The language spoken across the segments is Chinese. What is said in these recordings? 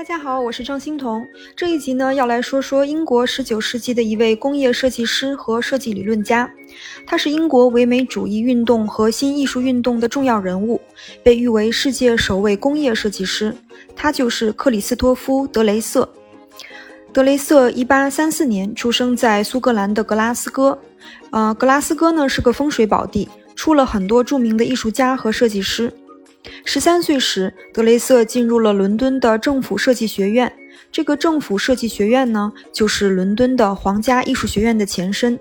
大家好，我是张欣彤。这一集呢，要来说说英国19世纪的一位工业设计师和设计理论家。他是英国唯美主义运动和新艺术运动的重要人物，被誉为世界首位工业设计师。他就是克里斯托夫·德雷瑟。德雷瑟1834年出生在苏格兰的格拉斯哥。呃，格拉斯哥呢是个风水宝地，出了很多著名的艺术家和设计师。十三岁时，德雷瑟进入了伦敦的政府设计学院。这个政府设计学院呢，就是伦敦的皇家艺术学院的前身。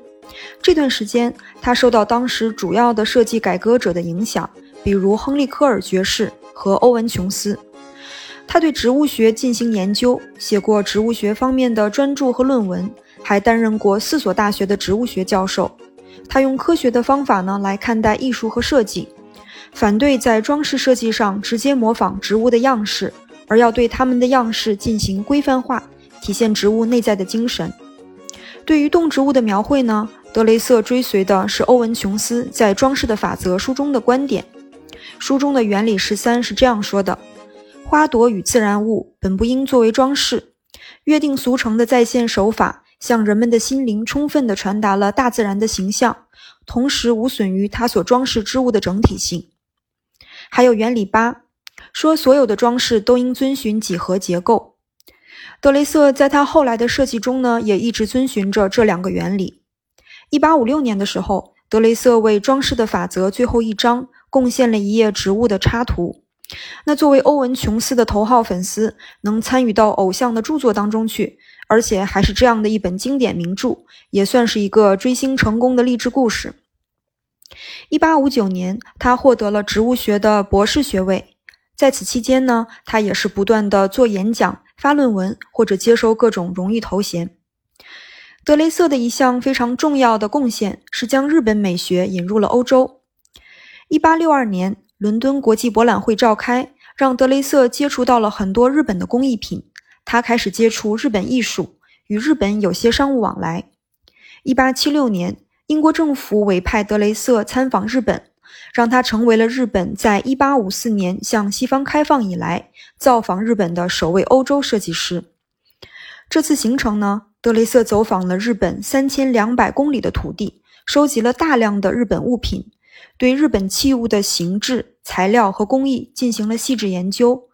这段时间，他受到当时主要的设计改革者的影响，比如亨利·科尔爵士和欧文·琼斯。他对植物学进行研究，写过植物学方面的专著和论文，还担任过四所大学的植物学教授。他用科学的方法呢来看待艺术和设计。反对在装饰设计上直接模仿植物的样式，而要对它们的样式进行规范化，体现植物内在的精神。对于动植物的描绘呢，德雷瑟追随的是欧文·琼斯在《装饰的法则》书中的观点。书中的原理十三是这样说的：花朵与自然物本不应作为装饰，约定俗成的再现手法向人们的心灵充分地传达了大自然的形象，同时无损于它所装饰之物的整体性。还有原理八，说所有的装饰都应遵循几何结构。德雷瑟在他后来的设计中呢，也一直遵循着这两个原理。一八五六年的时候，德雷瑟为《装饰的法则》最后一章贡献了一页植物的插图。那作为欧文·琼斯的头号粉丝，能参与到偶像的著作当中去，而且还是这样的一本经典名著，也算是一个追星成功的励志故事。一八五九年，他获得了植物学的博士学位。在此期间呢，他也是不断的做演讲、发论文或者接收各种荣誉头衔。德雷瑟的一项非常重要的贡献是将日本美学引入了欧洲。一八六二年，伦敦国际博览会召开，让德雷瑟接触到了很多日本的工艺品。他开始接触日本艺术，与日本有些商务往来。一八七六年。英国政府委派德雷瑟参访日本，让他成为了日本在1854年向西方开放以来造访日本的首位欧洲设计师。这次行程呢，德雷瑟走访了日本3200公里的土地，收集了大量的日本物品，对日本器物的形制、材料和工艺进行了细致研究。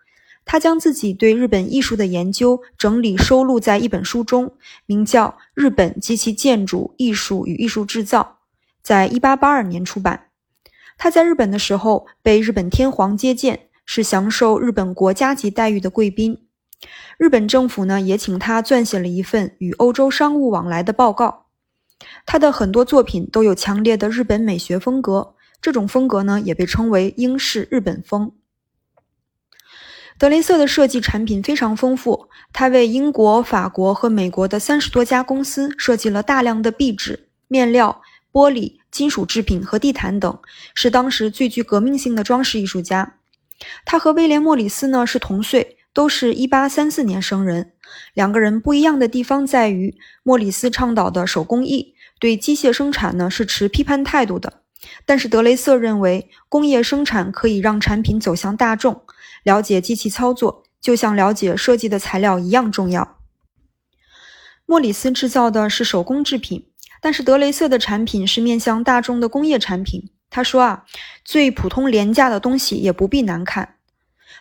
他将自己对日本艺术的研究整理收录在一本书中，名叫《日本及其建筑艺术与艺术制造》，在1882年出版。他在日本的时候被日本天皇接见，是享受日本国家级待遇的贵宾。日本政府呢也请他撰写了一份与欧洲商务往来的报告。他的很多作品都有强烈的日本美学风格，这种风格呢也被称为英式日本风。德雷瑟的设计产品非常丰富，他为英国、法国和美国的三十多家公司设计了大量的壁纸、面料、玻璃、金属制品和地毯等，是当时最具革命性的装饰艺术家。他和威廉·莫里斯呢是同岁，都是一八三四年生人。两个人不一样的地方在于，莫里斯倡导的手工艺，对机械生产呢是持批判态度的，但是德雷瑟认为工业生产可以让产品走向大众。了解机器操作，就像了解设计的材料一样重要。莫里斯制造的是手工制品，但是德雷瑟的产品是面向大众的工业产品。他说啊，最普通廉价的东西也不必难看。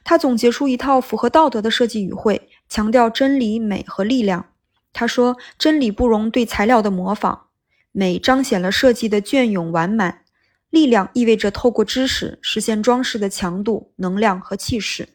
他总结出一套符合道德的设计语汇，强调真理、美和力量。他说，真理不容对材料的模仿，美彰显了设计的隽永完满。力量意味着透过知识实现装饰的强度、能量和气势。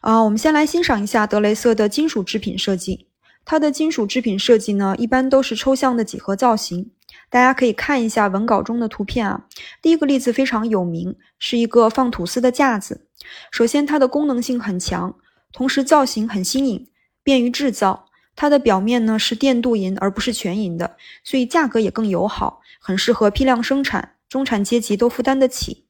啊，我们先来欣赏一下德雷瑟的金属制品设计。它的金属制品设计呢，一般都是抽象的几何造型。大家可以看一下文稿中的图片啊。第一个例子非常有名，是一个放吐司的架子。首先，它的功能性很强，同时造型很新颖，便于制造。它的表面呢是电镀银而不是全银的，所以价格也更友好，很适合批量生产。中产阶级都负担得起。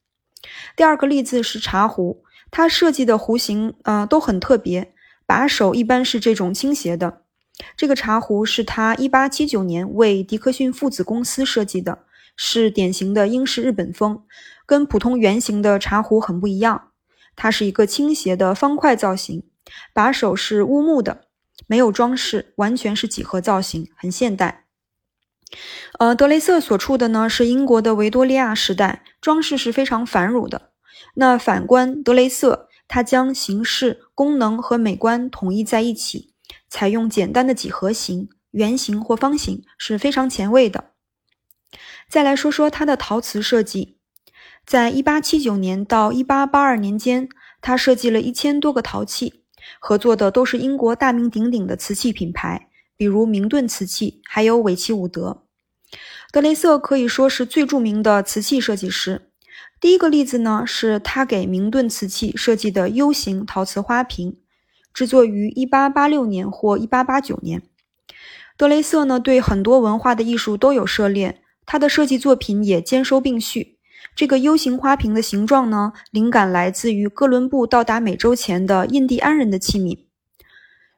第二个例子是茶壶，它设计的壶形呃都很特别，把手一般是这种倾斜的。这个茶壶是他1879年为迪克逊父子公司设计的，是典型的英式日本风，跟普通圆形的茶壶很不一样。它是一个倾斜的方块造型，把手是乌木的，没有装饰，完全是几何造型，很现代。呃，德雷瑟所处的呢是英国的维多利亚时代，装饰是非常繁缛的。那反观德雷瑟，他将形式、功能和美观统一在一起，采用简单的几何形、圆形或方形，是非常前卫的。再来说说它的陶瓷设计，在1879年到1882年间，他设计了一千多个陶器，合作的都是英国大名鼎鼎的瓷器品牌，比如明顿瓷器，还有韦奇伍德。德雷瑟可以说是最著名的瓷器设计师。第一个例子呢，是他给明顿瓷器设计的 U 型陶瓷花瓶，制作于1886年或1889年。德雷瑟呢，对很多文化的艺术都有涉猎，他的设计作品也兼收并蓄。这个 U 型花瓶的形状呢，灵感来自于哥伦布到达美洲前的印第安人的器皿，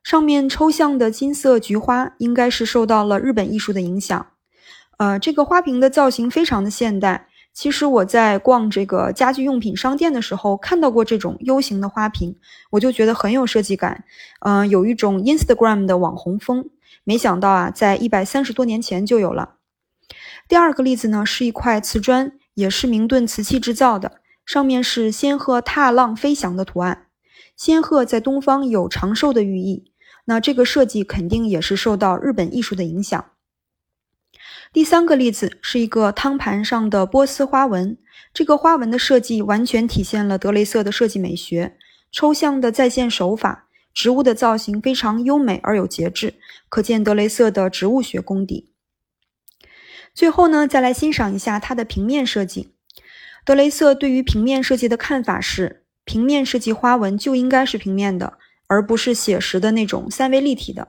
上面抽象的金色菊花，应该是受到了日本艺术的影响。呃，这个花瓶的造型非常的现代。其实我在逛这个家居用品商店的时候，看到过这种 U 型的花瓶，我就觉得很有设计感，嗯，有一种 Instagram 的网红风。没想到啊，在一百三十多年前就有了。第二个例子呢，是一块瓷砖，也是明顿瓷器制造的，上面是仙鹤踏浪飞翔的图案。仙鹤在东方有长寿的寓意，那这个设计肯定也是受到日本艺术的影响。第三个例子是一个汤盘上的波斯花纹，这个花纹的设计完全体现了德雷瑟的设计美学，抽象的再现手法，植物的造型非常优美而有节制，可见德雷瑟的植物学功底。最后呢，再来欣赏一下它的平面设计。德雷瑟对于平面设计的看法是，平面设计花纹就应该是平面的，而不是写实的那种三维立体的。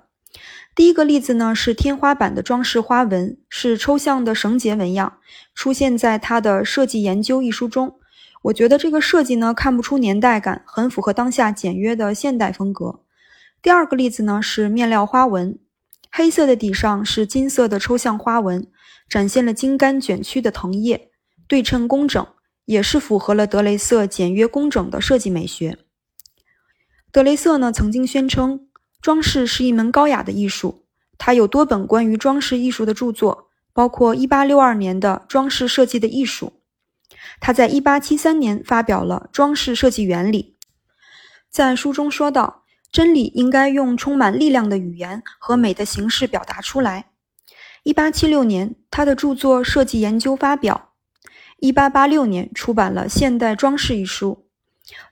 第一个例子呢是天花板的装饰花纹，是抽象的绳结纹样，出现在他的设计研究一书中。我觉得这个设计呢看不出年代感，很符合当下简约的现代风格。第二个例子呢是面料花纹，黑色的底上是金色的抽象花纹，展现了茎干卷曲的藤叶，对称工整，也是符合了德雷瑟简约工整的设计美学。德雷瑟呢曾经宣称。装饰是一门高雅的艺术，他有多本关于装饰艺术的著作，包括1862年的《装饰设计的艺术》。他在1873年发表了《装饰设计原理》，在书中说道：“真理应该用充满力量的语言和美的形式表达出来。”1876 年，他的著作《设计研究》发表；1886年出版了《现代装饰》一书。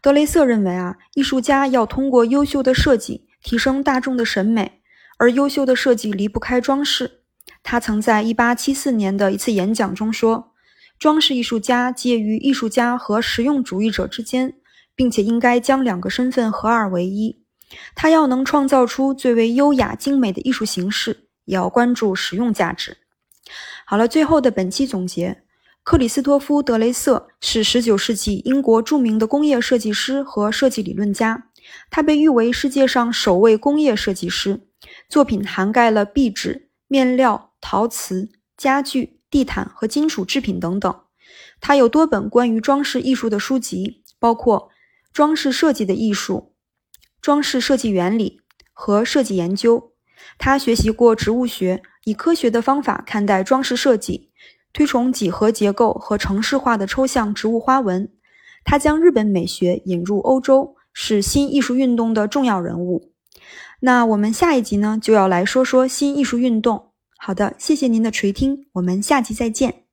德雷瑟认为啊，艺术家要通过优秀的设计。提升大众的审美，而优秀的设计离不开装饰。他曾在1874年的一次演讲中说：“装饰艺术家介于艺术家和实用主义者之间，并且应该将两个身份合二为一。他要能创造出最为优雅精美的艺术形式，也要关注实用价值。”好了，最后的本期总结：克里斯托夫·德雷瑟是19世纪英国著名的工业设计师和设计理论家。他被誉为世界上首位工业设计师，作品涵盖了壁纸、面料、陶瓷、家具、地毯和金属制品等等。他有多本关于装饰艺术的书籍，包括《装饰设计的艺术》《装饰设计原理》和《设计研究》。他学习过植物学，以科学的方法看待装饰设计，推崇几何结构和城市化的抽象植物花纹。他将日本美学引入欧洲。是新艺术运动的重要人物。那我们下一集呢，就要来说说新艺术运动。好的，谢谢您的垂听，我们下集再见。